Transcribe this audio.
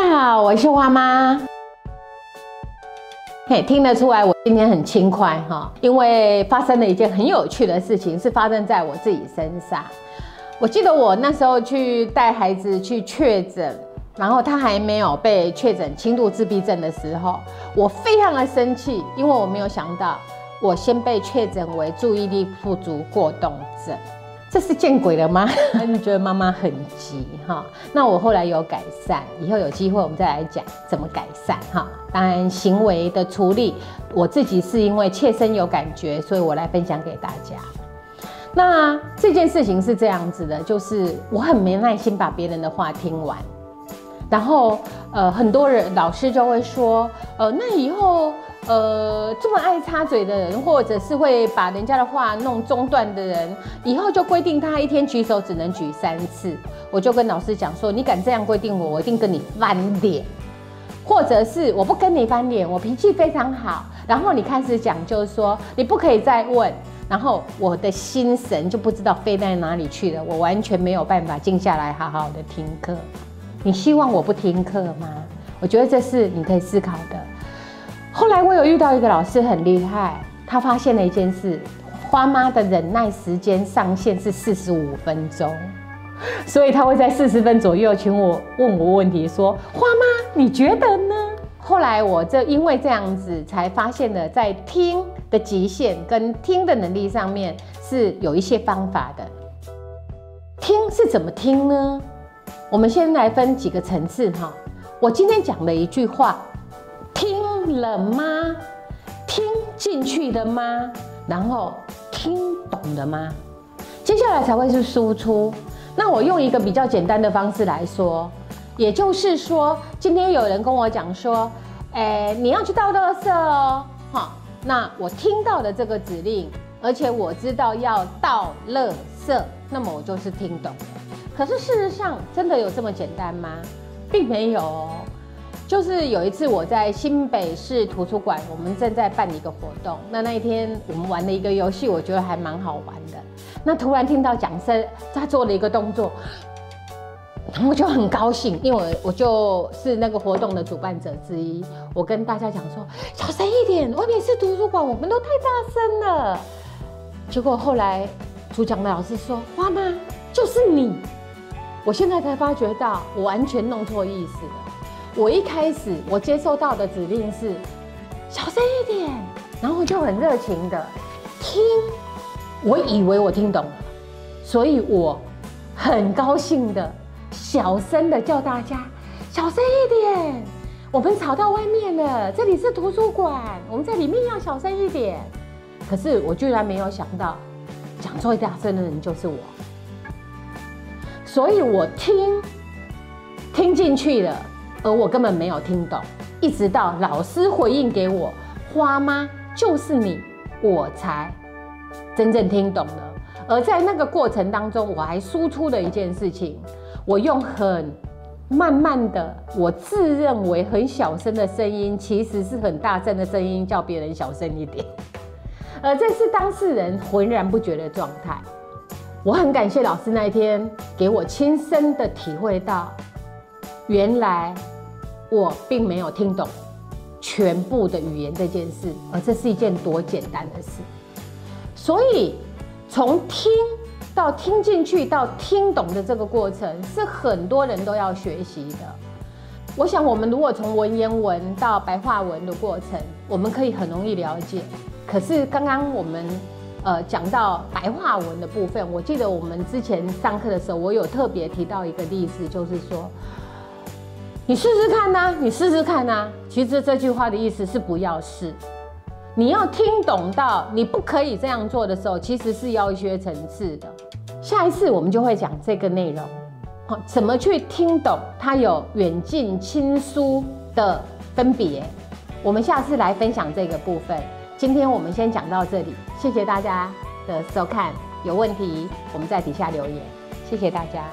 大家好，我是花妈。嘿，听得出来我今天很轻快哈，因为发生了一件很有趣的事情，是发生在我自己身上。我记得我那时候去带孩子去确诊，然后他还没有被确诊轻度自闭症的时候，我非常的生气，因为我没有想到我先被确诊为注意力不足过动症。这是见鬼了吗？你觉得妈妈很急哈。那我后来有改善，以后有机会我们再来讲怎么改善哈。当然行为的处理，我自己是因为切身有感觉，所以我来分享给大家。那这件事情是这样子的，就是我很没耐心把别人的话听完，然后呃很多人老师就会说，呃那以后。呃，这么爱插嘴的人，或者是会把人家的话弄中断的人，以后就规定他一天举手只能举三次。我就跟老师讲说，你敢这样规定我，我一定跟你翻脸。或者是我不跟你翻脸，我脾气非常好。然后你开始讲，就是说你不可以再问，然后我的心神就不知道飞在哪里去了，我完全没有办法静下来好好的听课。你希望我不听课吗？我觉得这是你可以思考的。后来我有遇到一个老师很厉害，他发现了一件事：花妈的忍耐时间上限是四十五分钟，所以他会在四十分左右请我问我问题，说花妈你觉得呢？后来我这因为这样子才发现了，在听的极限跟听的能力上面是有一些方法的。听是怎么听呢？我们先来分几个层次哈。我今天讲的一句话。听了吗？听进去的吗？然后听懂了吗？接下来才会是输出。那我用一个比较简单的方式来说，也就是说，今天有人跟我讲说，哎，你要去倒垃圾哦，好，那我听到的这个指令，而且我知道要倒垃圾，那么我就是听懂。可是事实上，真的有这么简单吗？并没有。就是有一次我在新北市图书馆，我们正在办一个活动。那那一天我们玩了一个游戏，我觉得还蛮好玩的。那突然听到蒋生他做了一个动作，我就很高兴，因为我就是那个活动的主办者之一。我跟大家讲说，小声一点，外面是图书馆，我们都太大声了。结果后来主讲的老师说：“花妈就是你。”我现在才发觉到，我完全弄错意思了。我一开始我接收到的指令是小声一点，然后就很热情的听，我以为我听懂了，所以我很高兴的小声的叫大家小声一点，我们吵到外面了，这里是图书馆，我们在里面要小声一点。可是我居然没有想到，讲最大声的人就是我，所以我听听进去了。而我根本没有听懂，一直到老师回应给我“花妈就是你”，我才真正听懂了。而在那个过程当中，我还输出了一件事情，我用很慢慢的，我自认为很小声的声音，其实是很大声的声音，叫别人小声一点。而这是当事人浑然不觉的状态。我很感谢老师那一天给我亲身的体会到。原来我并没有听懂全部的语言这件事，而这是一件多简单的事。所以从听到听进去到听懂的这个过程，是很多人都要学习的。我想，我们如果从文言文到白话文的过程，我们可以很容易了解。可是刚刚我们呃讲到白话文的部分，我记得我们之前上课的时候，我有特别提到一个例子，就是说。你试试看呐，你试试看呐。其实这句话的意思是不要试，你要听懂到你不可以这样做的时候，其实是要一些层次的。下一次我们就会讲这个内容，好，怎么去听懂它有远近亲疏的分别。我们下次来分享这个部分。今天我们先讲到这里，谢谢大家的收看。有问题我们在底下留言，谢谢大家。